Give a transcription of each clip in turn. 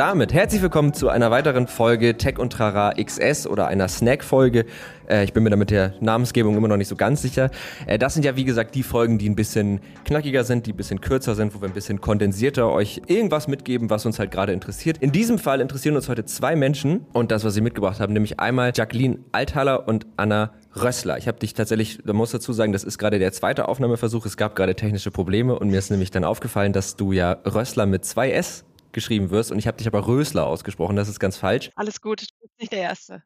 damit herzlich willkommen zu einer weiteren Folge Tech und Trara XS oder einer Snack-Folge. Äh, ich bin mir da mit der Namensgebung immer noch nicht so ganz sicher. Äh, das sind ja wie gesagt die Folgen, die ein bisschen knackiger sind, die ein bisschen kürzer sind, wo wir ein bisschen kondensierter euch irgendwas mitgeben, was uns halt gerade interessiert. In diesem Fall interessieren uns heute zwei Menschen und das, was sie mitgebracht haben, nämlich einmal Jacqueline Althaler und Anna Rössler. Ich habe dich tatsächlich, da muss dazu sagen, das ist gerade der zweite Aufnahmeversuch. Es gab gerade technische Probleme und mir ist nämlich dann aufgefallen, dass du ja Rössler mit zwei S geschrieben wirst und ich habe dich aber Rösler ausgesprochen. Das ist ganz falsch. Alles gut, du bist nicht der Erste.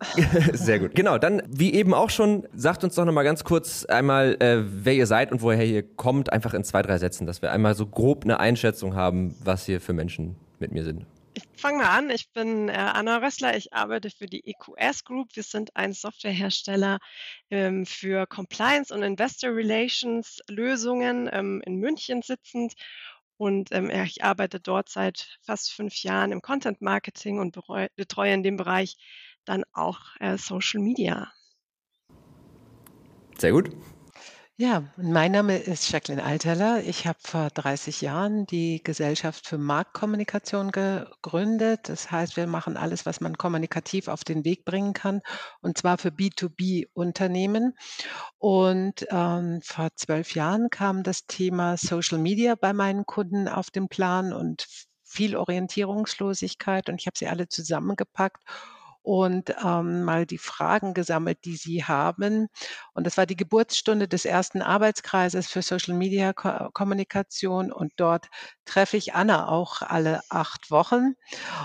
Sehr gut. Genau, dann wie eben auch schon, sagt uns doch nochmal ganz kurz einmal, äh, wer ihr seid und woher ihr kommt, einfach in zwei, drei Sätzen, dass wir einmal so grob eine Einschätzung haben, was hier für Menschen mit mir sind. Ich fange mal an. Ich bin äh, Anna Rössler. Ich arbeite für die EQS Group. Wir sind ein Softwarehersteller ähm, für Compliance und Investor Relations Lösungen ähm, in München sitzend. Und ähm, ich arbeite dort seit fast fünf Jahren im Content Marketing und betreue in dem Bereich dann auch äh, Social Media. Sehr gut. Ja, mein Name ist Jacqueline Alterler. Ich habe vor 30 Jahren die Gesellschaft für Marktkommunikation gegründet. Das heißt, wir machen alles, was man kommunikativ auf den Weg bringen kann, und zwar für B2B-Unternehmen. Und ähm, vor zwölf Jahren kam das Thema Social Media bei meinen Kunden auf den Plan und viel Orientierungslosigkeit. Und ich habe sie alle zusammengepackt und ähm, mal die Fragen gesammelt, die sie haben. Und das war die Geburtsstunde des ersten Arbeitskreises für Social Media Ko Kommunikation. Und dort treffe ich Anna auch alle acht Wochen.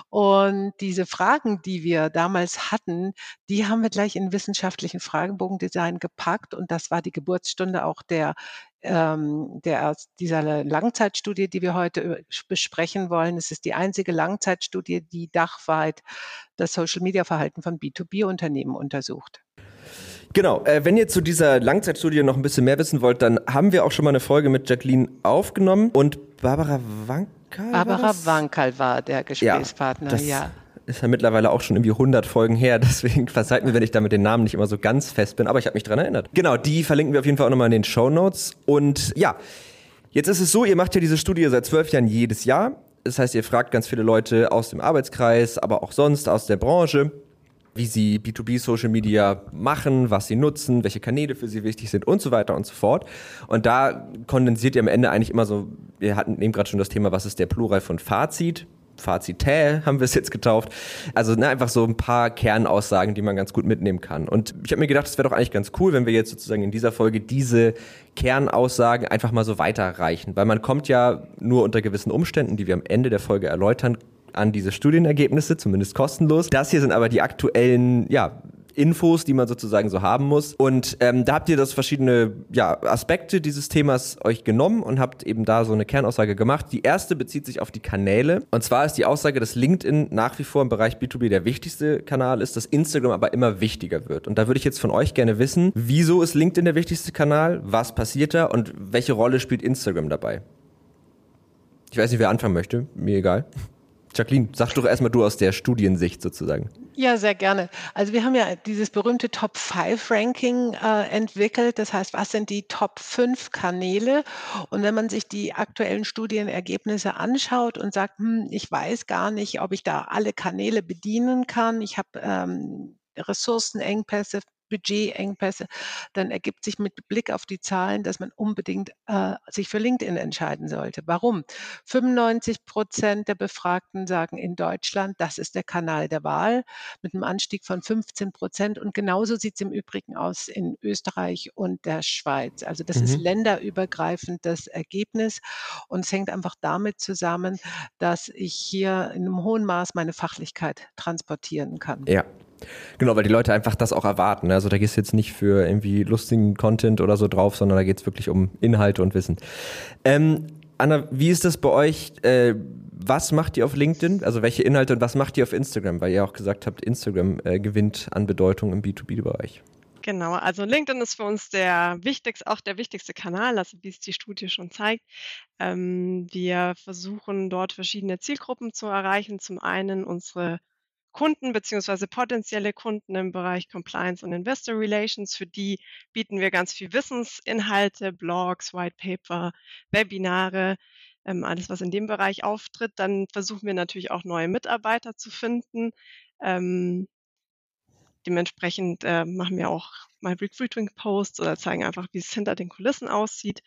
Und diese Fragen, die wir damals hatten, die haben wir gleich in wissenschaftlichen Fragebogendesign gepackt. Und das war die Geburtsstunde auch der ähm, der, dieser Langzeitstudie, die wir heute besprechen wollen. Es ist die einzige Langzeitstudie, die dachweit das Social-Media-Verhalten von B2B-Unternehmen untersucht. Genau, äh, wenn ihr zu dieser Langzeitstudie noch ein bisschen mehr wissen wollt, dann haben wir auch schon mal eine Folge mit Jacqueline aufgenommen und Barbara Wankel. Barbara Wankel war der Gesprächspartner, ja. Ist ja mittlerweile auch schon irgendwie 100 Folgen her, deswegen verzeiht mir, wenn ich da mit den Namen nicht immer so ganz fest bin, aber ich habe mich dran erinnert. Genau, die verlinken wir auf jeden Fall auch nochmal in den Show Notes. Und ja, jetzt ist es so, ihr macht ja diese Studie seit zwölf Jahren jedes Jahr. Das heißt, ihr fragt ganz viele Leute aus dem Arbeitskreis, aber auch sonst aus der Branche, wie sie B2B Social Media machen, was sie nutzen, welche Kanäle für sie wichtig sind und so weiter und so fort. Und da kondensiert ihr am Ende eigentlich immer so, wir hatten eben gerade schon das Thema, was ist der Plural von Fazit? Fazität haben wir es jetzt getauft. Also ne, einfach so ein paar Kernaussagen, die man ganz gut mitnehmen kann. Und ich habe mir gedacht, es wäre doch eigentlich ganz cool, wenn wir jetzt sozusagen in dieser Folge diese Kernaussagen einfach mal so weiterreichen. Weil man kommt ja nur unter gewissen Umständen, die wir am Ende der Folge erläutern, an diese Studienergebnisse, zumindest kostenlos. Das hier sind aber die aktuellen, ja, Infos, die man sozusagen so haben muss. Und ähm, da habt ihr das verschiedene ja, Aspekte dieses Themas euch genommen und habt eben da so eine Kernaussage gemacht. Die erste bezieht sich auf die Kanäle. Und zwar ist die Aussage, dass LinkedIn nach wie vor im Bereich B2B der wichtigste Kanal ist, dass Instagram aber immer wichtiger wird. Und da würde ich jetzt von euch gerne wissen, wieso ist LinkedIn der wichtigste Kanal? Was passiert da? Und welche Rolle spielt Instagram dabei? Ich weiß nicht, wer anfangen möchte. Mir egal. Jacqueline, sag doch erstmal du aus der Studiensicht sozusagen. Ja, sehr gerne. Also wir haben ja dieses berühmte Top 5 Ranking äh, entwickelt. Das heißt, was sind die Top 5 Kanäle? Und wenn man sich die aktuellen Studienergebnisse anschaut und sagt, hm, ich weiß gar nicht, ob ich da alle Kanäle bedienen kann. Ich habe ähm, Ressourcenengpässe, Budgetengpässe, dann ergibt sich mit Blick auf die Zahlen, dass man unbedingt äh, sich für LinkedIn entscheiden sollte. Warum? 95 Prozent der Befragten sagen in Deutschland, das ist der Kanal der Wahl mit einem Anstieg von 15 Prozent. Und genauso sieht es im Übrigen aus in Österreich und der Schweiz. Also das mhm. ist länderübergreifend das Ergebnis. Und es hängt einfach damit zusammen, dass ich hier in einem hohen Maß meine Fachlichkeit transportieren kann. Ja, Genau, weil die Leute einfach das auch erwarten. Ne? Also da geht es jetzt nicht für irgendwie lustigen Content oder so drauf, sondern da geht es wirklich um Inhalte und Wissen. Ähm, Anna, wie ist das bei euch? Äh, was macht ihr auf LinkedIn? Also welche Inhalte und was macht ihr auf Instagram? Weil ihr auch gesagt habt, Instagram äh, gewinnt an Bedeutung im B2B-Bereich. Genau, also LinkedIn ist für uns der wichtigste, auch der wichtigste Kanal, also wie es die Studie schon zeigt. Ähm, wir versuchen dort verschiedene Zielgruppen zu erreichen. Zum einen unsere Kunden beziehungsweise potenzielle Kunden im Bereich Compliance und Investor Relations. Für die bieten wir ganz viel Wissensinhalte, Blogs, White Paper, Webinare. ähm, alles, was in dem Bereich auftritt. Dann versuchen wir natürlich auch neue Mitarbeiter zu finden. Ähm, dementsprechend äh, machen wir auch mal Recruiting-Posts oder zeigen einfach, wie es hinter den Kulissen aussieht.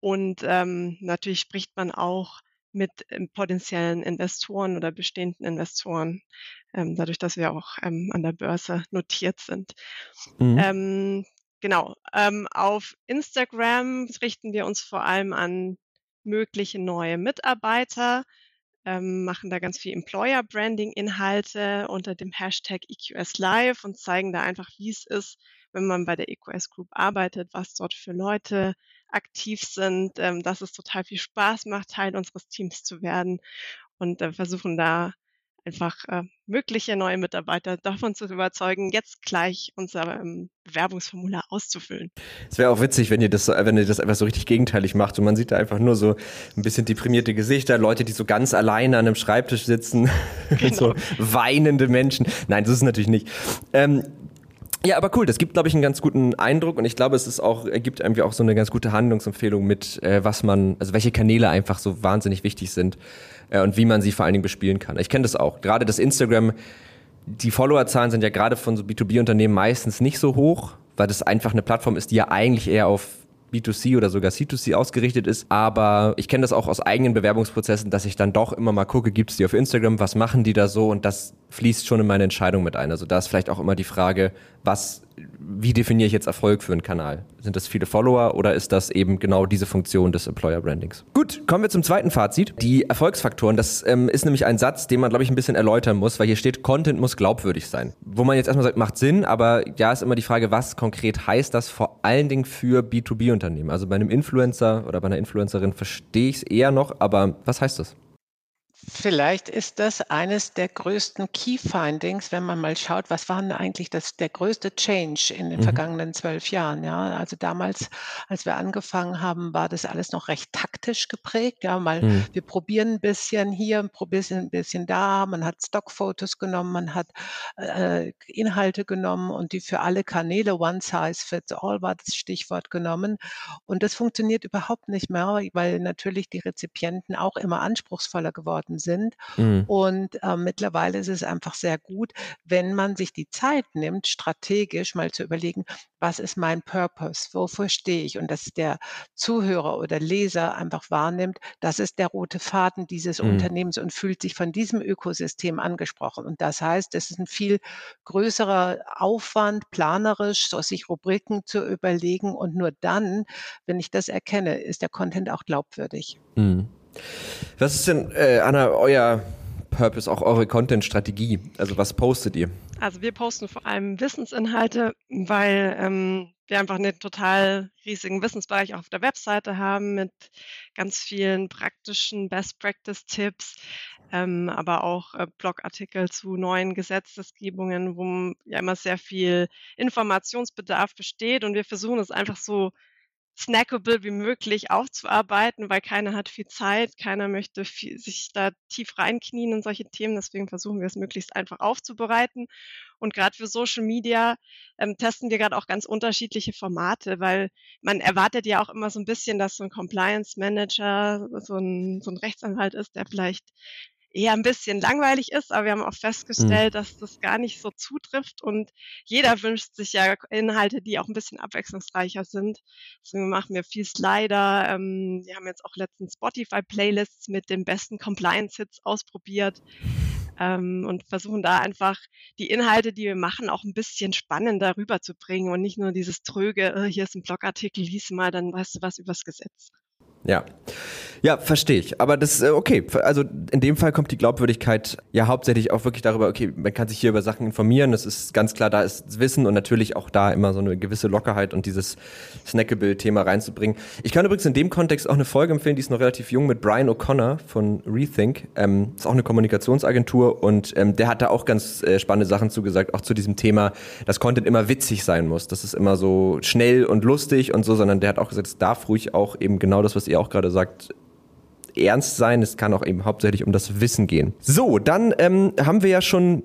Und ähm, natürlich spricht man auch mit ähm, potenziellen Investoren oder bestehenden Investoren, ähm, dadurch, dass wir auch ähm, an der Börse notiert sind. Mhm. Ähm, genau. Ähm, auf Instagram richten wir uns vor allem an mögliche neue Mitarbeiter, ähm, machen da ganz viel Employer Branding Inhalte unter dem Hashtag EQS Live und zeigen da einfach, wie es ist, wenn man bei der EQS Group arbeitet, was dort für Leute aktiv sind, ähm, dass es total viel Spaß macht, Teil unseres Teams zu werden und äh, versuchen da einfach äh, mögliche neue Mitarbeiter davon zu überzeugen, jetzt gleich unser ähm, Bewerbungsformular auszufüllen. Es wäre auch witzig, wenn ihr das, wenn ihr das einfach so richtig gegenteilig macht und man sieht da einfach nur so ein bisschen deprimierte Gesichter, Leute, die so ganz alleine an einem Schreibtisch sitzen, genau. so weinende Menschen. Nein, das ist natürlich nicht. Ähm, ja, aber cool, das gibt, glaube ich, einen ganz guten Eindruck und ich glaube, es ist auch, ergibt irgendwie auch so eine ganz gute Handlungsempfehlung mit, äh, was man, also welche Kanäle einfach so wahnsinnig wichtig sind äh, und wie man sie vor allen Dingen bespielen kann. Ich kenne das auch. Gerade das Instagram, die Followerzahlen sind ja gerade von so B2B-Unternehmen meistens nicht so hoch, weil das einfach eine Plattform ist, die ja eigentlich eher auf B2C oder sogar C2C ausgerichtet ist. Aber ich kenne das auch aus eigenen Bewerbungsprozessen, dass ich dann doch immer mal gucke, gibt es die auf Instagram, was machen die da so? Und das fließt schon in meine Entscheidung mit ein. Also da ist vielleicht auch immer die Frage, was wie definiere ich jetzt Erfolg für einen Kanal? Sind das viele Follower oder ist das eben genau diese Funktion des Employer Brandings? Gut, kommen wir zum zweiten Fazit. Die Erfolgsfaktoren, das ähm, ist nämlich ein Satz, den man, glaube ich, ein bisschen erläutern muss, weil hier steht, Content muss glaubwürdig sein. Wo man jetzt erstmal sagt, macht Sinn, aber ja, ist immer die Frage, was konkret heißt das vor allen Dingen für B2B-Unternehmen? Also bei einem Influencer oder bei einer Influencerin verstehe ich es eher noch, aber was heißt das? Vielleicht ist das eines der größten Key Findings, wenn man mal schaut, was war denn eigentlich das, der größte Change in den mhm. vergangenen zwölf Jahren. Ja, also damals, als wir angefangen haben, war das alles noch recht taktisch geprägt. Ja, mal mhm. wir probieren ein bisschen hier, probieren ein bisschen da. Man hat Stockfotos genommen, man hat äh, Inhalte genommen und die für alle Kanäle One Size Fits All war das Stichwort genommen. Und das funktioniert überhaupt nicht mehr, weil natürlich die Rezipienten auch immer anspruchsvoller geworden geworden sind. Mhm. Und äh, mittlerweile ist es einfach sehr gut, wenn man sich die Zeit nimmt, strategisch mal zu überlegen, was ist mein Purpose, wofür stehe ich und dass der Zuhörer oder Leser einfach wahrnimmt, das ist der rote Faden dieses mhm. Unternehmens und fühlt sich von diesem Ökosystem angesprochen. Und das heißt, es ist ein viel größerer Aufwand, planerisch, so sich Rubriken zu überlegen und nur dann, wenn ich das erkenne, ist der Content auch glaubwürdig. Mhm. Was ist denn, äh, Anna, euer Purpose, auch eure Content-Strategie? Also was postet ihr? Also wir posten vor allem Wissensinhalte, weil ähm, wir einfach einen total riesigen Wissensbereich auch auf der Webseite haben mit ganz vielen praktischen Best-Practice-Tipps, ähm, aber auch äh, Blogartikel zu neuen Gesetzesgebungen, wo ja immer sehr viel Informationsbedarf besteht und wir versuchen es einfach so snackable wie möglich aufzuarbeiten, weil keiner hat viel Zeit, keiner möchte viel, sich da tief reinknien in solche Themen. Deswegen versuchen wir es möglichst einfach aufzubereiten. Und gerade für Social Media ähm, testen wir gerade auch ganz unterschiedliche Formate, weil man erwartet ja auch immer so ein bisschen, dass so ein Compliance Manager so ein, so ein Rechtsanwalt ist, der vielleicht eher ein bisschen langweilig ist, aber wir haben auch mhm. festgestellt, mhm. dass das gar nicht so zutrifft und jeder wünscht sich ja Inhalte, die auch ein bisschen abwechslungsreicher sind. Deswegen machen wir viel Slider. Ähm, wir haben jetzt auch letztens Spotify-Playlists mit den besten Compliance-Hits ausprobiert ähm, und versuchen da einfach die Inhalte, die wir machen, auch ein bisschen spannender rüberzubringen und nicht nur dieses tröge, oh, hier ist ein Blogartikel, lies mal, dann weißt du was übers Gesetz. Ja. Ja, verstehe ich. Aber das, äh, okay, also in dem Fall kommt die Glaubwürdigkeit ja hauptsächlich auch wirklich darüber, okay, man kann sich hier über Sachen informieren, das ist ganz klar, da ist Wissen und natürlich auch da immer so eine gewisse Lockerheit und dieses Snackable-Thema reinzubringen. Ich kann übrigens in dem Kontext auch eine Folge empfehlen, die ist noch relativ jung, mit Brian O'Connor von Rethink. Ähm, ist auch eine Kommunikationsagentur und ähm, der hat da auch ganz äh, spannende Sachen zugesagt, auch zu diesem Thema, dass Content immer witzig sein muss, dass es immer so schnell und lustig und so, sondern der hat auch gesagt, es darf ruhig auch eben genau das, was ihr auch gerade sagt, ernst sein. Es kann auch eben hauptsächlich um das Wissen gehen. So, dann ähm, haben wir ja schon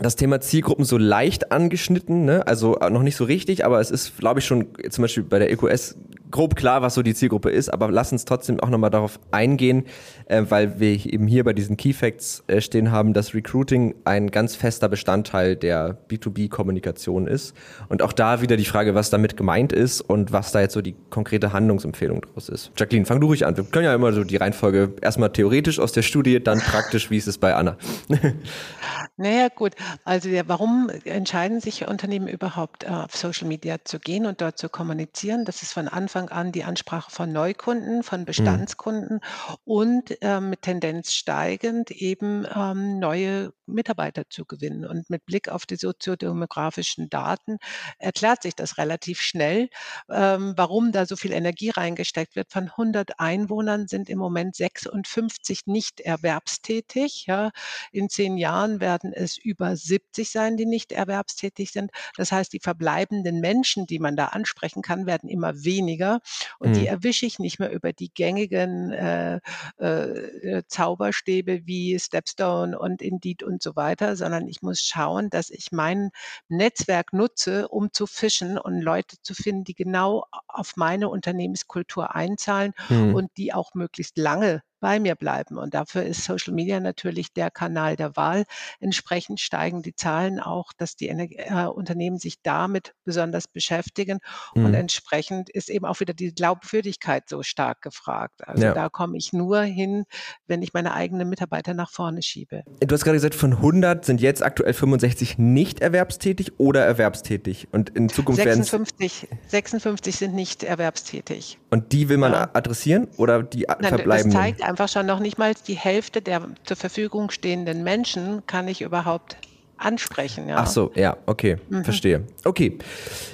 das Thema Zielgruppen so leicht angeschnitten, ne? also noch nicht so richtig, aber es ist, glaube ich, schon zum Beispiel bei der EQS grob klar, was so die Zielgruppe ist, aber lass uns trotzdem auch nochmal darauf eingehen, äh, weil wir eben hier bei diesen Key Facts äh, stehen haben, dass Recruiting ein ganz fester Bestandteil der B2B-Kommunikation ist. Und auch da wieder die Frage, was damit gemeint ist und was da jetzt so die konkrete Handlungsempfehlung draus ist. Jacqueline, fang du ruhig an. Wir können ja immer so die Reihenfolge erstmal theoretisch aus der Studie, dann praktisch, wie ist es bei Anna? naja, gut. Also ja, warum entscheiden sich Unternehmen überhaupt äh, auf Social Media zu gehen und dort zu kommunizieren? Das ist von Anfang Anfang an die Ansprache von Neukunden, von Mhm. Bestandskunden und, ähm, mit Tendenz steigend eben, ähm, neue Mitarbeiter zu gewinnen. Und mit Blick auf die soziodemografischen Daten erklärt sich das relativ schnell, ähm, warum da so viel Energie reingesteckt wird. Von 100 Einwohnern sind im Moment 56 nicht erwerbstätig, ja. In 10 Jahren werden es über 70 sein, die nicht erwerbstätig sind. Das heißt, die verbleibenden Menschen, die man da ansprechen kann, werden immer weniger weniger und die mhm. erwische ich nicht mehr über die gängigen äh, äh, Zauberstäbe wie Stepstone und Indeed und so weiter, sondern ich muss schauen, dass ich mein Netzwerk nutze, um zu fischen und Leute zu finden, die genau auf meine Unternehmenskultur einzahlen mhm. und die auch möglichst lange bei mir bleiben. Und dafür ist Social Media natürlich der Kanal der Wahl. Entsprechend steigen die Zahlen auch, dass die äh, Unternehmen sich damit besonders beschäftigen. Mhm. Und entsprechend ist eben auch wieder die Glaubwürdigkeit so stark gefragt. Also ja. da komme ich nur hin, wenn ich meine eigenen Mitarbeiter nach vorne schiebe. Du hast gerade gesagt, von 100 sind jetzt aktuell 65 nicht erwerbstätig oder erwerbstätig. Und in Zukunft 56, 56 sind nicht erwerbstätig. Und die will man ja. adressieren oder die Nein, verbleiben? Das zeigt einfach schon noch nicht mal die Hälfte der zur Verfügung stehenden Menschen kann ich überhaupt ansprechen. Ja. Ach so, ja, okay, mhm. verstehe. Okay,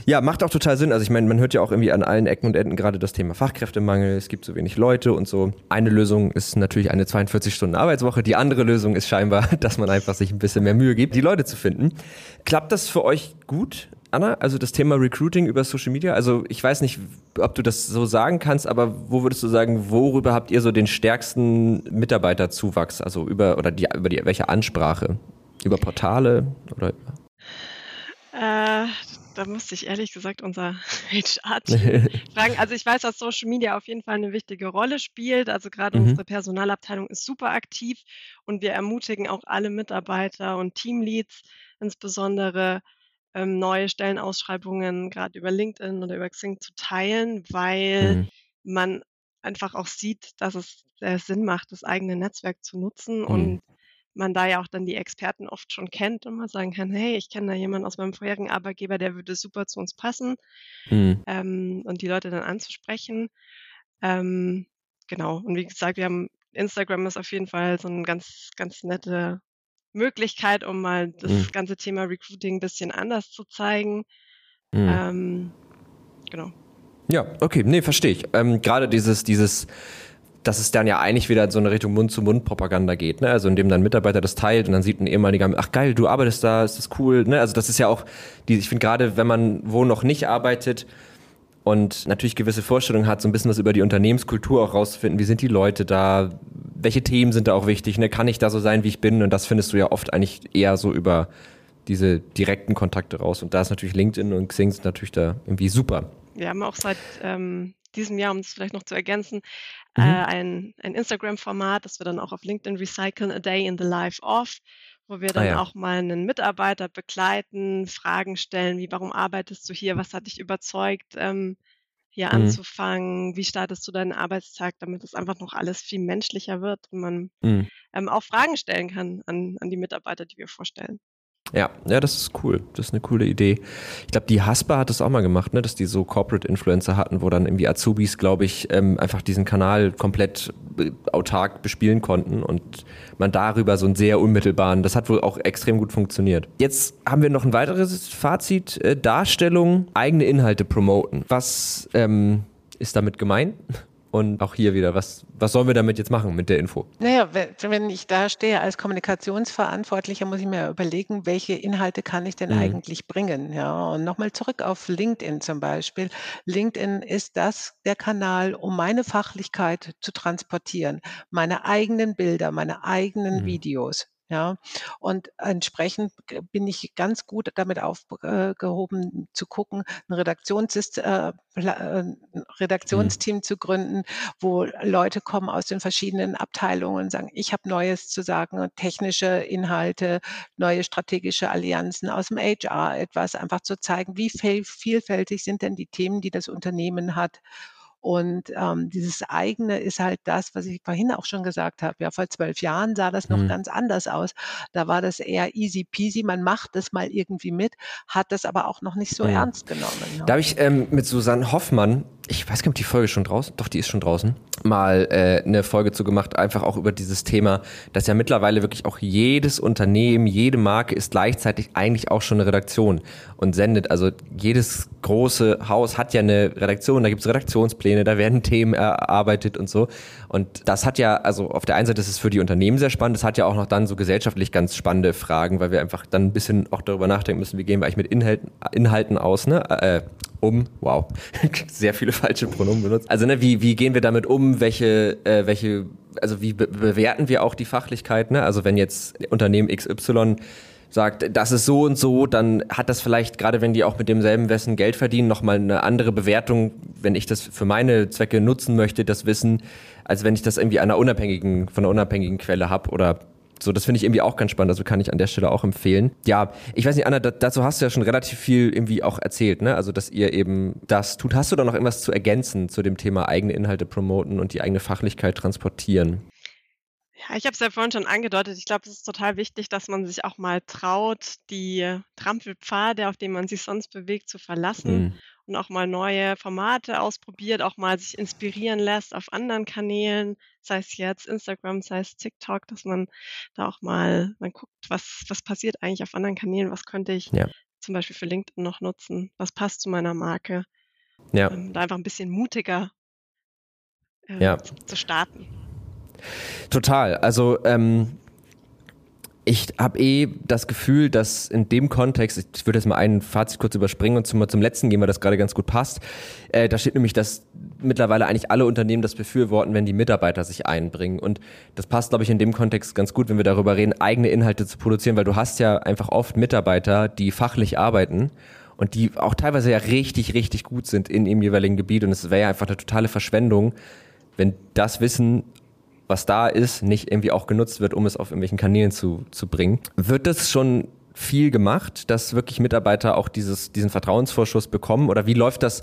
ja, macht auch total Sinn. Also ich meine, man hört ja auch irgendwie an allen Ecken und Enden gerade das Thema Fachkräftemangel. Es gibt so wenig Leute und so. Eine Lösung ist natürlich eine 42-Stunden-Arbeitswoche. Die andere Lösung ist scheinbar, dass man einfach sich ein bisschen mehr Mühe gibt, die Leute zu finden. Klappt das für euch gut? Anna, also das Thema Recruiting über Social Media, also ich weiß nicht, ob du das so sagen kannst, aber wo würdest du sagen, worüber habt ihr so den stärksten Mitarbeiterzuwachs, also über oder die über die welche Ansprache? Über Portale oder äh, da müsste ich ehrlich gesagt unser HR-Team fragen. Also ich weiß, dass Social Media auf jeden Fall eine wichtige Rolle spielt. Also gerade mhm. unsere Personalabteilung ist super aktiv und wir ermutigen auch alle Mitarbeiter und Teamleads insbesondere ähm, neue Stellenausschreibungen gerade über LinkedIn oder über Xing zu teilen, weil mhm. man einfach auch sieht, dass es sehr Sinn macht, das eigene Netzwerk zu nutzen mhm. und man da ja auch dann die Experten oft schon kennt und man sagen kann, hey, ich kenne da jemanden aus meinem vorherigen Arbeitgeber, der würde super zu uns passen mhm. ähm, und die Leute dann anzusprechen. Ähm, genau. Und wie gesagt, wir haben Instagram ist auf jeden Fall so ein ganz, ganz nette Möglichkeit, um mal das mhm. ganze Thema Recruiting ein bisschen anders zu zeigen. Mhm. Ähm, genau. Ja, okay, nee, verstehe ich. Ähm, Gerade dieses, dieses, dass es dann ja eigentlich wieder in so eine Richtung Mund-zu-Mund-Propaganda geht, ne? Also indem dann Mitarbeiter das teilt und dann sieht ein ehemaliger, ach geil, du arbeitest da, ist das cool, ne? Also das ist ja auch, die, ich finde gerade, wenn man wo noch nicht arbeitet, und natürlich gewisse Vorstellungen hat, so ein bisschen was über die Unternehmenskultur auch rauszufinden. Wie sind die Leute da? Welche Themen sind da auch wichtig? Ne? Kann ich da so sein, wie ich bin? Und das findest du ja oft eigentlich eher so über diese direkten Kontakte raus. Und da ist natürlich LinkedIn und Xing sind natürlich da irgendwie super. Wir haben auch seit ähm, diesem Jahr, um es vielleicht noch zu ergänzen, mhm. äh, ein, ein Instagram-Format, das wir dann auch auf LinkedIn recyceln, A Day in the Life of wo wir ah, dann ah, ja. auch mal einen Mitarbeiter begleiten, Fragen stellen, wie warum arbeitest du hier, was hat dich überzeugt, ähm, hier mhm. anzufangen, wie startest du deinen Arbeitstag, damit es einfach noch alles viel menschlicher wird und man mhm. ähm, auch Fragen stellen kann an, an die Mitarbeiter, die wir vorstellen. Ja, ja, das ist cool. Das ist eine coole Idee. Ich glaube, die Haspa hat das auch mal gemacht, ne, dass die so Corporate Influencer hatten, wo dann irgendwie Azubis, glaube ich, ähm, einfach diesen Kanal komplett äh, autark bespielen konnten und man darüber so einen sehr unmittelbaren, das hat wohl auch extrem gut funktioniert. Jetzt haben wir noch ein weiteres Fazit, äh, Darstellung, eigene Inhalte promoten. Was ähm, ist damit gemeint? Und auch hier wieder, was, was sollen wir damit jetzt machen mit der Info? Naja, wenn ich da stehe als Kommunikationsverantwortlicher, muss ich mir überlegen, welche Inhalte kann ich denn mhm. eigentlich bringen? Ja, und nochmal zurück auf LinkedIn zum Beispiel. LinkedIn ist das der Kanal, um meine Fachlichkeit zu transportieren, meine eigenen Bilder, meine eigenen mhm. Videos. Ja, und entsprechend bin ich ganz gut damit aufgehoben zu gucken, ein Redaktionssys äh, äh, Mhm. Redaktionsteam zu gründen, wo Leute kommen aus den verschiedenen Abteilungen und sagen: „Ich habe Neues zu sagen, technische Inhalte, neue strategische Allianzen aus dem HR etwas“, einfach zu zeigen, wie viel vielfältig sind denn die Themen, die das Unternehmen hat. Und, ähm, dieses Eigene ist halt das, was ich vorhin auch schon gesagt habe. Ja, vor 12 Jahren sah das noch Mhm. ganz anders aus. Da war das eher easy peasy, man macht das mal irgendwie mit, hat das aber auch noch nicht so Mhm. ernst genommen, ne? Da habe ich ähm, mit Susanne Hoffmann, ich weiß gar nicht, ob die Folge schon draußen, doch, die ist schon draußen, mal äh, eine Folge zu gemacht, einfach auch über dieses Thema, dass ja mittlerweile wirklich auch jedes Unternehmen, jede Marke ist gleichzeitig eigentlich auch schon eine Redaktion und sendet. Also jedes große Haus hat ja eine Redaktion, da gibt's Redaktionspläne, da werden Themen erarbeitet und so. Und das hat ja, also auf der einen Seite ist es für die Unternehmen sehr spannend, es hat ja auch noch dann so gesellschaftlich ganz spannende Fragen, weil wir einfach dann ein bisschen auch darüber nachdenken müssen, wie gehen wir eigentlich mit Inhalten, Inhalten aus, ne? Äh, um, wow, sehr viele falsche Pronomen benutzt. Also ne, wie, wie gehen wir damit um, welche, äh, welche, also wie be bewerten wir auch die Fachlichkeit, ne? Also wenn jetzt Unternehmen XY sagt, das ist so und so, dann hat das vielleicht, gerade wenn die auch mit demselben Wissen Geld verdienen, nochmal eine andere Bewertung, wenn ich das für meine Zwecke nutzen möchte, das Wissen, als wenn ich das irgendwie einer unabhängigen, von einer unabhängigen Quelle habe oder so, das finde ich irgendwie auch ganz spannend, also kann ich an der Stelle auch empfehlen. Ja, ich weiß nicht, Anna, da, dazu hast du ja schon relativ viel irgendwie auch erzählt, ne? Also, dass ihr eben das tut. Hast du da noch irgendwas zu ergänzen zu dem Thema eigene Inhalte promoten und die eigene Fachlichkeit transportieren? Ja, ich habe es ja vorhin schon angedeutet. Ich glaube, es ist total wichtig, dass man sich auch mal traut, die Trampelpfade, auf denen man sich sonst bewegt, zu verlassen Mhm. und auch mal neue Formate ausprobiert, auch mal sich inspirieren lässt auf anderen Kanälen, sei es jetzt Instagram, sei es TikTok, dass man da auch mal man guckt, was was passiert eigentlich auf anderen Kanälen, was könnte ich Ja. zum Beispiel für LinkedIn noch nutzen, was passt zu meiner Marke, Ja. ähm, da einfach ein bisschen mutiger ähm, Ja. zu, zu starten. Total. Also ähm, ich habe eh das Gefühl, dass in dem Kontext, ich würde jetzt mal ein Fazit kurz überspringen und zum, zum letzten gehen, weil das gerade ganz gut passt. Äh, da steht nämlich, dass mittlerweile eigentlich alle Unternehmen das befürworten, wenn die Mitarbeiter sich einbringen. Und das passt, glaube ich, in dem Kontext ganz gut, wenn wir darüber reden, eigene Inhalte zu produzieren, weil du hast ja einfach oft Mitarbeiter, die fachlich arbeiten und die auch teilweise ja richtig, richtig gut sind in ihrem jeweiligen Gebiet. Und es wäre ja einfach eine totale Verschwendung, wenn das Wissen was da ist, nicht irgendwie auch genutzt wird, um es auf irgendwelchen Kanälen zu, zu bringen. Wird das schon viel gemacht, dass wirklich Mitarbeiter auch dieses, diesen Vertrauensvorschuss bekommen? Oder wie läuft das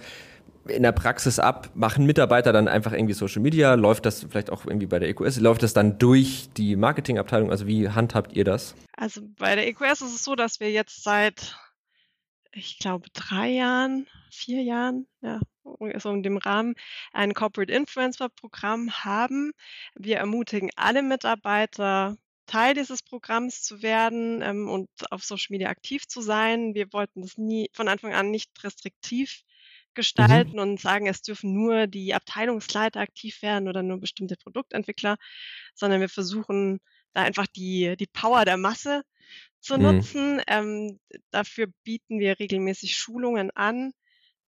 in der Praxis ab? Machen Mitarbeiter dann einfach irgendwie Social Media? Läuft das vielleicht auch irgendwie bei der EQS? Läuft das dann durch die Marketingabteilung? Also wie handhabt ihr das? Also bei der EQS ist es so, dass wir jetzt seit, ich glaube, drei Jahren, vier Jahren, ja, so in dem Rahmen, ein Corporate Influencer Programm haben. Wir ermutigen alle Mitarbeiter, Teil dieses Programms zu werden ähm, und auf Social Media aktiv zu sein. Wir wollten das nie von Anfang an nicht restriktiv gestalten und sagen, es dürfen nur die Abteilungsleiter aktiv werden oder nur bestimmte Produktentwickler, sondern wir versuchen da einfach die, die Power der Masse zu Mhm. nutzen. Ähm, dafür bieten wir regelmäßig Schulungen an,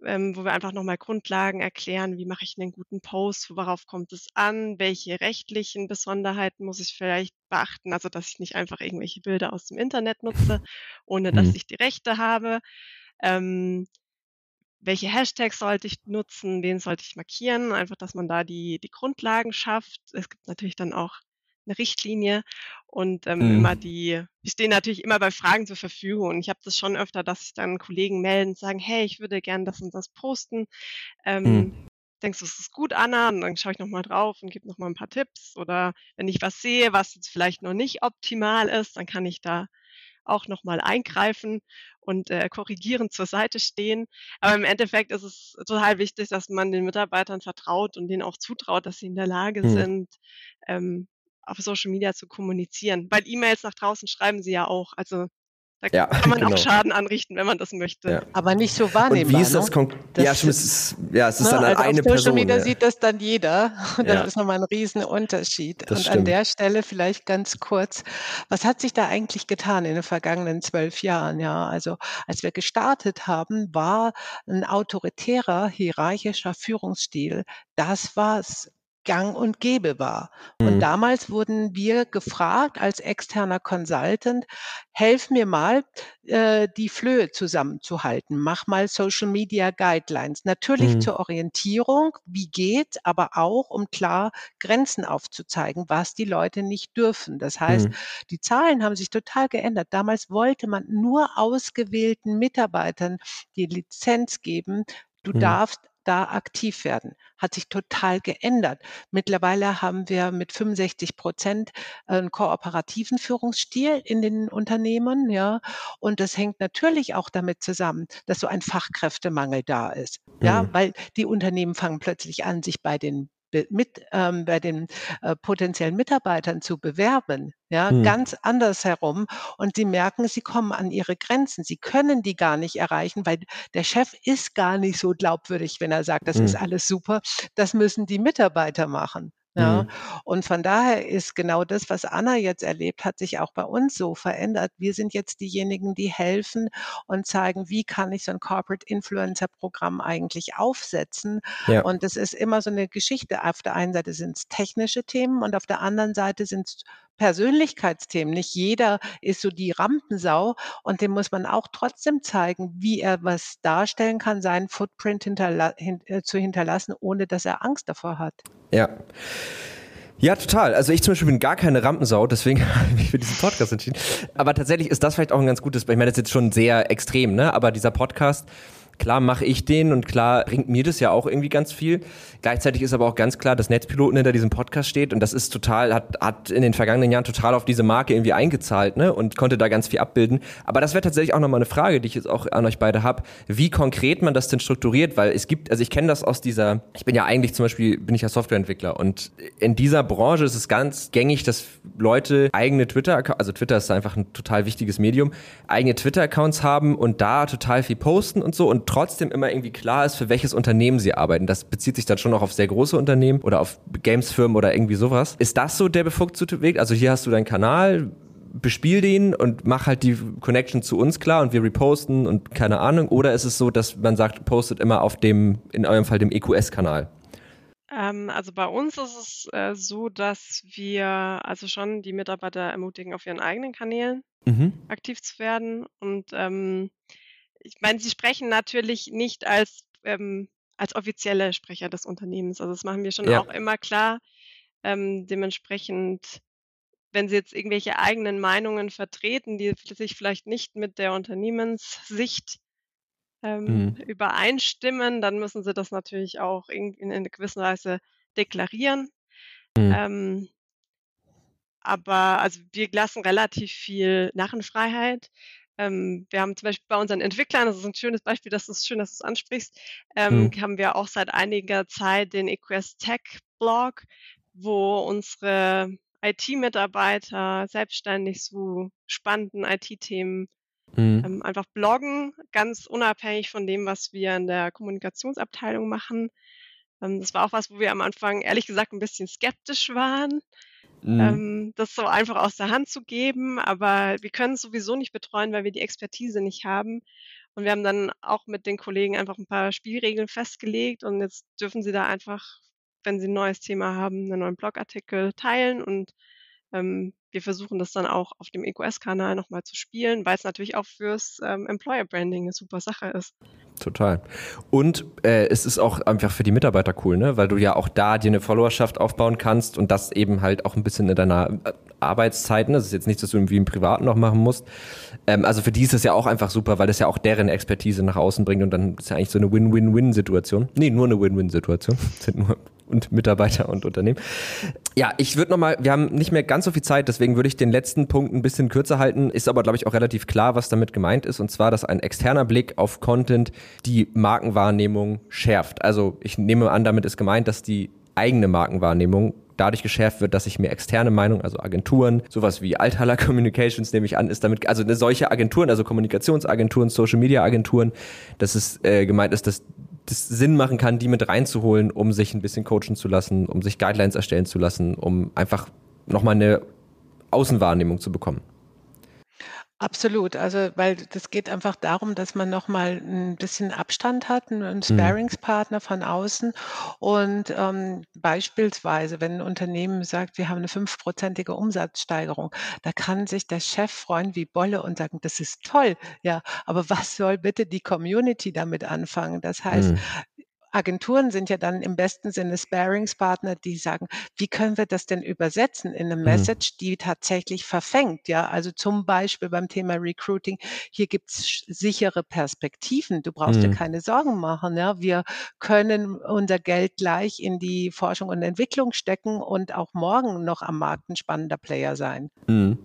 ähm, wo wir einfach nochmal Grundlagen erklären, wie mache ich einen guten Post, worauf kommt es an, welche rechtlichen Besonderheiten muss ich vielleicht beachten, also dass ich nicht einfach irgendwelche Bilder aus dem Internet nutze, ohne dass Mhm. ich die Rechte habe. Ähm, welche Hashtags sollte ich nutzen, wen sollte ich markieren, einfach, dass man da die, die Grundlagen schafft. Es gibt natürlich dann auch eine Richtlinie und ähm, Mhm. immer die, wir stehen natürlich immer bei Fragen zur Verfügung und ich habe das schon öfter, dass sich dann Kollegen melden und sagen, hey, ich würde gern das und das posten. Ähm, Mhm. Denkst du, es ist gut, Anna? Und dann schaue ich nochmal drauf und gebe nochmal ein paar Tipps. Oder wenn ich was sehe, was jetzt vielleicht noch nicht optimal ist, dann kann ich da auch nochmal eingreifen und äh, korrigierend zur Seite stehen. Aber im Endeffekt ist es total wichtig, dass man den Mitarbeitern vertraut und denen auch zutraut, dass sie in der Lage Mhm. sind, ähm, auf Social Media zu kommunizieren. Weil E-Mails nach draußen schreiben sie ja auch. Also da Ja, kann man genau. auch Schaden anrichten, wenn man das möchte. Ja. Aber nicht so Und wahrnehmbar, wie ist das ne? konkret? Ja, stimmt, es ist, ja, es ist Ne, dann also eine auf Social. Media ja. sieht das dann jeder und das Ja. ist nochmal ein Riesenunterschied. Das und an stimmt. der Stelle vielleicht ganz kurz, was hat sich da eigentlich getan in den vergangenen zwölf Jahren? Ja, also als wir gestartet haben, war ein autoritärer, hierarchischer Führungsstil, das war's gang und gäbe war. Mhm. Und damals wurden wir gefragt als externer Consultant, helf mir mal, äh, die Flöhe zusammenzuhalten. Mach mal Social Media Guidelines. Natürlich mhm. zur Orientierung, wie geht, aber auch, um klar Grenzen aufzuzeigen, was die Leute nicht dürfen. Das heißt, mhm. die Zahlen haben sich total geändert. Damals wollte man nur ausgewählten Mitarbeitern die Lizenz geben, Du mhm. darfst da aktiv werden. Hat sich total geändert. Mittlerweile haben wir mit 65 Prozent einen kooperativen Führungsstil in den Unternehmen, ja. Und das hängt natürlich auch damit zusammen, dass so ein Fachkräftemangel da ist. Ja, mhm. weil die Unternehmen fangen plötzlich an, sich bei den mit ähm, bei den äh, potenziellen Mitarbeitern zu bewerben, ja, hm. ganz anders herum. Und sie merken, sie kommen an ihre Grenzen. Sie können die gar nicht erreichen, weil der Chef ist gar nicht so glaubwürdig, wenn er sagt, das hm. ist alles super. Das müssen die Mitarbeiter machen. Ja, mhm. und von daher ist genau das, was Anna jetzt erlebt, hat sich auch bei uns so verändert. Wir sind jetzt diejenigen, die helfen und zeigen, wie kann ich so ein Corporate Influencer Programm eigentlich aufsetzen. Ja. Und das ist immer so eine Geschichte. Auf der einen Seite sind es technische Themen und auf der anderen Seite sind es Persönlichkeitsthemen. Nicht jeder ist so die Rampensau und dem muss man auch trotzdem zeigen, wie er was darstellen kann, seinen Footprint hinterla hin äh, zu hinterlassen, ohne dass er Angst davor hat. Ja. Ja, total. Also ich zum Beispiel bin gar keine Rampensau, deswegen habe ich für diesen Podcast entschieden. Aber tatsächlich ist das vielleicht auch ein ganz gutes, ich meine, das ist jetzt schon sehr extrem, ne? Aber dieser Podcast, Klar mache ich den und klar bringt mir das ja auch irgendwie ganz viel. Gleichzeitig ist aber auch ganz klar, dass Netzpiloten hinter diesem Podcast steht und das ist total, hat, hat in den vergangenen Jahren total auf diese Marke irgendwie eingezahlt ne? und konnte da ganz viel abbilden. Aber das wäre tatsächlich auch nochmal eine Frage, die ich jetzt auch an euch beide habe, wie konkret man das denn strukturiert, weil es gibt, also ich kenne das aus dieser, ich bin ja eigentlich zum Beispiel, bin ich ja Softwareentwickler und in dieser Branche ist es ganz gängig, dass Leute eigene Twitter, also Twitter ist einfach ein total wichtiges Medium, eigene Twitter-Accounts haben und da total viel posten und so und trotzdem immer irgendwie klar ist, für welches Unternehmen sie arbeiten. Das bezieht sich dann schon auch auf sehr große Unternehmen oder auf Gamesfirmen oder irgendwie sowas. Ist das so der bevorzugte Weg? Also hier hast du deinen Kanal, bespiel den und mach halt die Connection zu uns klar und wir reposten und keine Ahnung. Oder ist es so, dass man sagt, postet immer auf dem, in eurem Fall dem EQS-Kanal? Ähm, also bei uns ist es äh, so, dass wir also schon die Mitarbeiter ermutigen, auf ihren eigenen Kanälen mhm. aktiv zu werden. Und ähm, ich meine, sie sprechen natürlich nicht als, ähm, als offizielle Sprecher des Unternehmens. Also das machen wir schon ja. auch immer klar. Ähm, dementsprechend, wenn sie jetzt irgendwelche eigenen Meinungen vertreten, die sich vielleicht nicht mit der Unternehmenssicht ähm, mhm. übereinstimmen, dann müssen sie das natürlich auch in, in einer gewissen Weise deklarieren. Mhm. Ähm, aber also wir lassen relativ viel Narrenfreiheit. Ähm, wir haben zum Beispiel bei unseren Entwicklern, das ist ein schönes Beispiel, das ist schön, dass du es ansprichst, ähm, mhm. haben wir auch seit einiger Zeit den EQS Tech Blog, wo unsere IT-Mitarbeiter selbstständig zu spannenden IT-Themen mhm. ähm, einfach bloggen, ganz unabhängig von dem, was wir in der Kommunikationsabteilung machen. Ähm, das war auch was, wo wir am Anfang ehrlich gesagt ein bisschen skeptisch waren Mhm. Ähm, das so einfach aus der Hand zu geben. Aber wir können es sowieso nicht betreuen, weil wir die Expertise nicht haben. Und wir haben dann auch mit den Kollegen einfach ein paar Spielregeln festgelegt und jetzt dürfen sie da einfach, wenn sie ein neues Thema haben, einen neuen Blogartikel teilen und ähm, wir versuchen das dann auch auf dem EQS-Kanal nochmal zu spielen, weil es natürlich auch fürs ähm, Employer Branding eine super Sache ist. Total. Und äh, es ist auch einfach für die Mitarbeiter cool, ne? Weil du ja auch da dir eine Followerschaft aufbauen kannst und das eben halt auch ein bisschen in deiner äh, Arbeitszeit. Ne? Das ist jetzt nichts, was du irgendwie im Privaten noch machen musst. Ähm, also für die ist das ja auch einfach super, weil das ja auch deren Expertise nach außen bringt und dann ist ja eigentlich so eine Win-Win-Win-Situation. Nee, nur eine Win-Win-Situation. sind nur und Mitarbeiter und Unternehmen. Ja, ich würde nochmal, wir haben nicht mehr ganz so viel Zeit, deswegen würde ich den letzten Punkt ein bisschen kürzer halten. Ist aber, glaube ich, auch relativ klar, was damit gemeint ist. Und zwar, dass ein externer Blick auf Content die Markenwahrnehmung schärft. Also ich nehme an, damit ist gemeint, dass die eigene Markenwahrnehmung dadurch geschärft wird, dass ich mir externe Meinung, also Agenturen, sowas wie Althaler Communications nehme ich an, ist damit, also solche Agenturen, also Kommunikationsagenturen, Social Media Agenturen, dass es äh, gemeint ist, dass das Sinn machen kann, die mit reinzuholen, um sich ein bisschen coachen zu lassen, um sich Guidelines erstellen zu lassen, um einfach nochmal eine Außenwahrnehmung zu bekommen. Absolut. Also, weil das geht einfach darum, dass man noch mal 'n bisschen Abstand hat, 'n 'n Mhm. Sparringspartner von außen. Und, ähm, beispielsweise, wenn 'n Unternehmen sagt: „Wir haben eine fünfprozentige Umsatzsteigerung“, da kann sich der Chef freuen wie Bolle und sagen: „Das ist toll“, ja. Aber was soll bitte die Community damit anfangen? Das heißt, Mhm. Agenturen sind ja dann im besten Sinne Sparringspartner, die sagen: „Wie können wir das denn übersetzen in 'ne Mhm. Message, die tatsächlich verfängt?“ Ja, also zum Beispiel beim Thema Recruiting, hier gibt's sichere Perspektiven. Du brauchst dir Mhm. keine Sorgen machen, ja. Wir können unser Geld gleich in die Forschung und Entwicklung stecken und auch morgen noch am Markt 'n spannender Player sein. Mhm.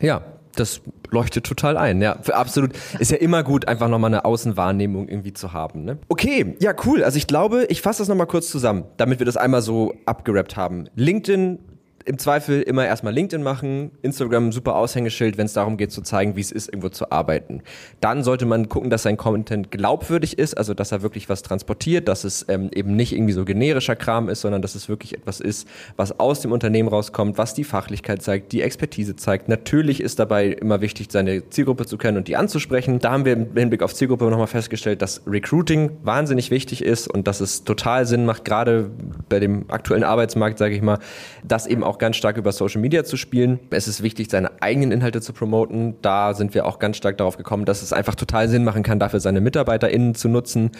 Ja, das leuchtet total ein. Ja, absolut. Ist ja immer gut, einfach noch mal 'ne Außenwahrnehmung irgendwie zu haben, ne? Okay, ja cool. Also, ich glaube, ich fasse das noch mal kurz zusammen, damit wir das einmal so abgerappt haben. LinkedIn im Zweifel immer erst mal LinkedIn machen, Instagram super Aushängeschild, wenn's darum geht zu zeigen, wie's ist, irgendwo zu arbeiten. Dann sollte man gucken, dass sein Content glaubwürdig ist, also dass er wirklich was transportiert, dass es, ähm, eben nicht irgendwie so generischer Kram ist, sondern dass es wirklich etwas ist, was aus dem Unternehmen rauskommt, was die Fachlichkeit zeigt, die Expertise zeigt. Natürlich ist dabei immer wichtig, seine Zielgruppe zu kennen und die anzusprechen. Da haben wir im Hinblick auf Zielgruppe noch mal festgestellt, dass Recruiting wahnsinnig wichtig ist und dass es total Sinn macht, grade bei dem aktuellen Arbeitsmarkt, sage ich mal, das eben auch ganz stark über Social Media zu spielen. Es ist wichtig, seine eigenen Inhalte zu promoten. Da sind wir auch ganz stark darauf gekommen, dass es einfach total Sinn machen kann, dafür seine MitarbeiterInnen zu nutzen,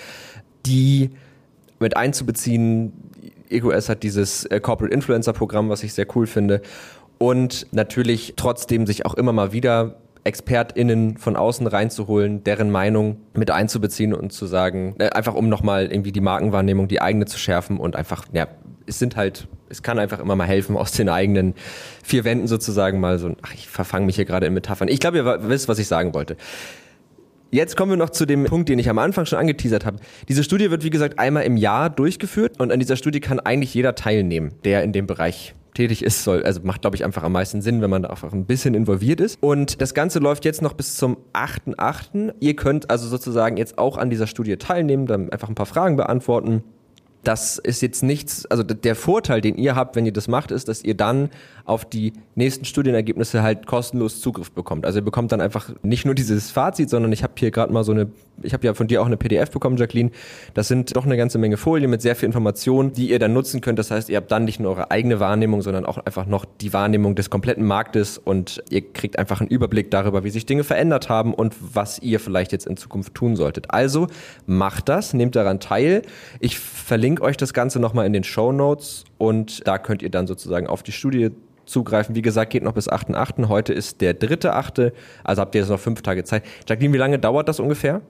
die mit einzubeziehen. EQS hat dieses äh, Corporate Influencer Programm, was ich sehr cool finde. Und natürlich trotzdem sich auch immer mal wieder ExpertInnen von außen reinzuholen, deren Meinung mit einzubeziehen und zu sagen, äh, einfach um nochmal irgendwie die Markenwahrnehmung, die eigene zu schärfen und einfach, ja, es sind halt, es kann einfach immer mal helfen, aus den eigenen vier Wänden sozusagen mal so, ach, ich verfange mich hier gerade in Metaphern. Ich glaube, ihr wisst, was ich sagen wollte. Jetzt kommen wir noch zu dem Punkt, den ich am Anfang schon angeteasert habe. Diese Studie wird, wie gesagt, einmal im Jahr durchgeführt und an dieser Studie kann eigentlich jeder teilnehmen, der in dem Bereich tätig ist, soll, also macht, glaube ich, einfach am meisten Sinn, wenn man da einfach ein bisschen involviert ist. Und das Ganze läuft jetzt noch bis zum 8.8. Ihr könnt also sozusagen jetzt auch an dieser Studie teilnehmen, dann einfach ein paar Fragen beantworten. Das ist jetzt nichts, also der Vorteil, den ihr habt, wenn ihr das macht, ist, dass ihr dann auf die nächsten Studienergebnisse halt kostenlos Zugriff bekommt. Also ihr bekommt dann einfach nicht nur dieses Fazit, sondern ich habe hier gerade mal so eine, ich habe ja von dir auch eine PDF bekommen, Jacqueline. Das sind doch eine ganze Menge Folien mit sehr viel Information, die ihr dann nutzen könnt. Das heißt, ihr habt dann nicht nur eure eigene Wahrnehmung, sondern auch einfach noch die Wahrnehmung des kompletten Marktes und ihr kriegt einfach einen Überblick darüber, wie sich Dinge verändert haben und was ihr vielleicht jetzt in Zukunft tun solltet. Also macht das, nehmt daran teil. Ich verlinke euch das Ganze nochmal in den Show Notes und da könnt ihr dann sozusagen auf die Studie zugreifen. Wie gesagt, geht noch bis 8.8. Heute ist der 3.8., also habt ihr jetzt noch fünf Tage Zeit. Jacqueline, wie lange dauert das ungefähr?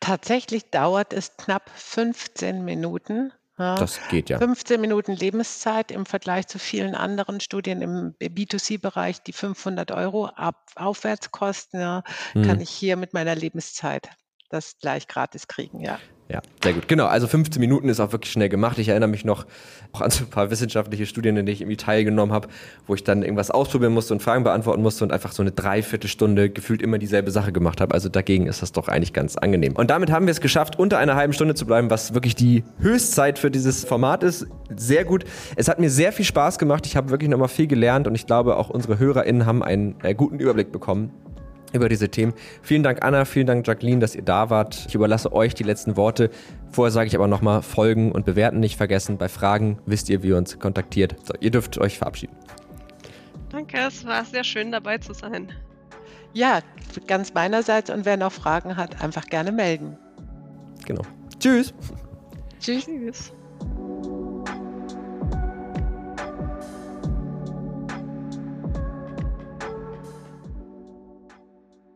Tatsächlich dauert es knapp 15 Minuten. Ja, Das geht ja. 15 Minuten Lebenszeit im Vergleich zu vielen anderen Studien im B2C-Bereich, die 500 Euro ab aufwärts kosten, ja, kann Hm. ich hier mit meiner Lebenszeit das gleich gratis kriegen, ja. Ja, sehr gut. Genau, also 15 Minuten ist auch wirklich schnell gemacht. Ich erinnere mich noch auch an so ein paar wissenschaftliche Studien, in denen ich irgendwie teilgenommen habe, wo ich dann irgendwas ausprobieren musste und Fragen beantworten musste und einfach so eine Dreiviertelstunde gefühlt immer dieselbe Sache gemacht habe. Also dagegen ist das doch eigentlich ganz angenehm. Und damit haben wir es geschafft, unter einer halben Stunde zu bleiben, was wirklich die Höchstzeit für dieses Format ist. Sehr gut. Es hat mir sehr viel Spaß gemacht. Ich habe wirklich nochmal viel gelernt und ich glaube, auch unsere HörerInnen haben einen äh, guten Überblick bekommen über diese Themen. Vielen Dank, Anna, vielen Dank, Jacqueline, dass ihr da wart. Ich überlasse euch die letzten Worte. Vorher sage ich aber nochmal, folgen und bewerten nicht vergessen. Bei Fragen wisst ihr, wie ihr uns kontaktiert. So, ihr dürft euch verabschieden. Danke, es war sehr schön dabei zu sein. Ja, ganz meinerseits und wer noch Fragen hat, einfach gerne melden. Genau. Tschüss. Tschüss. Tschüss.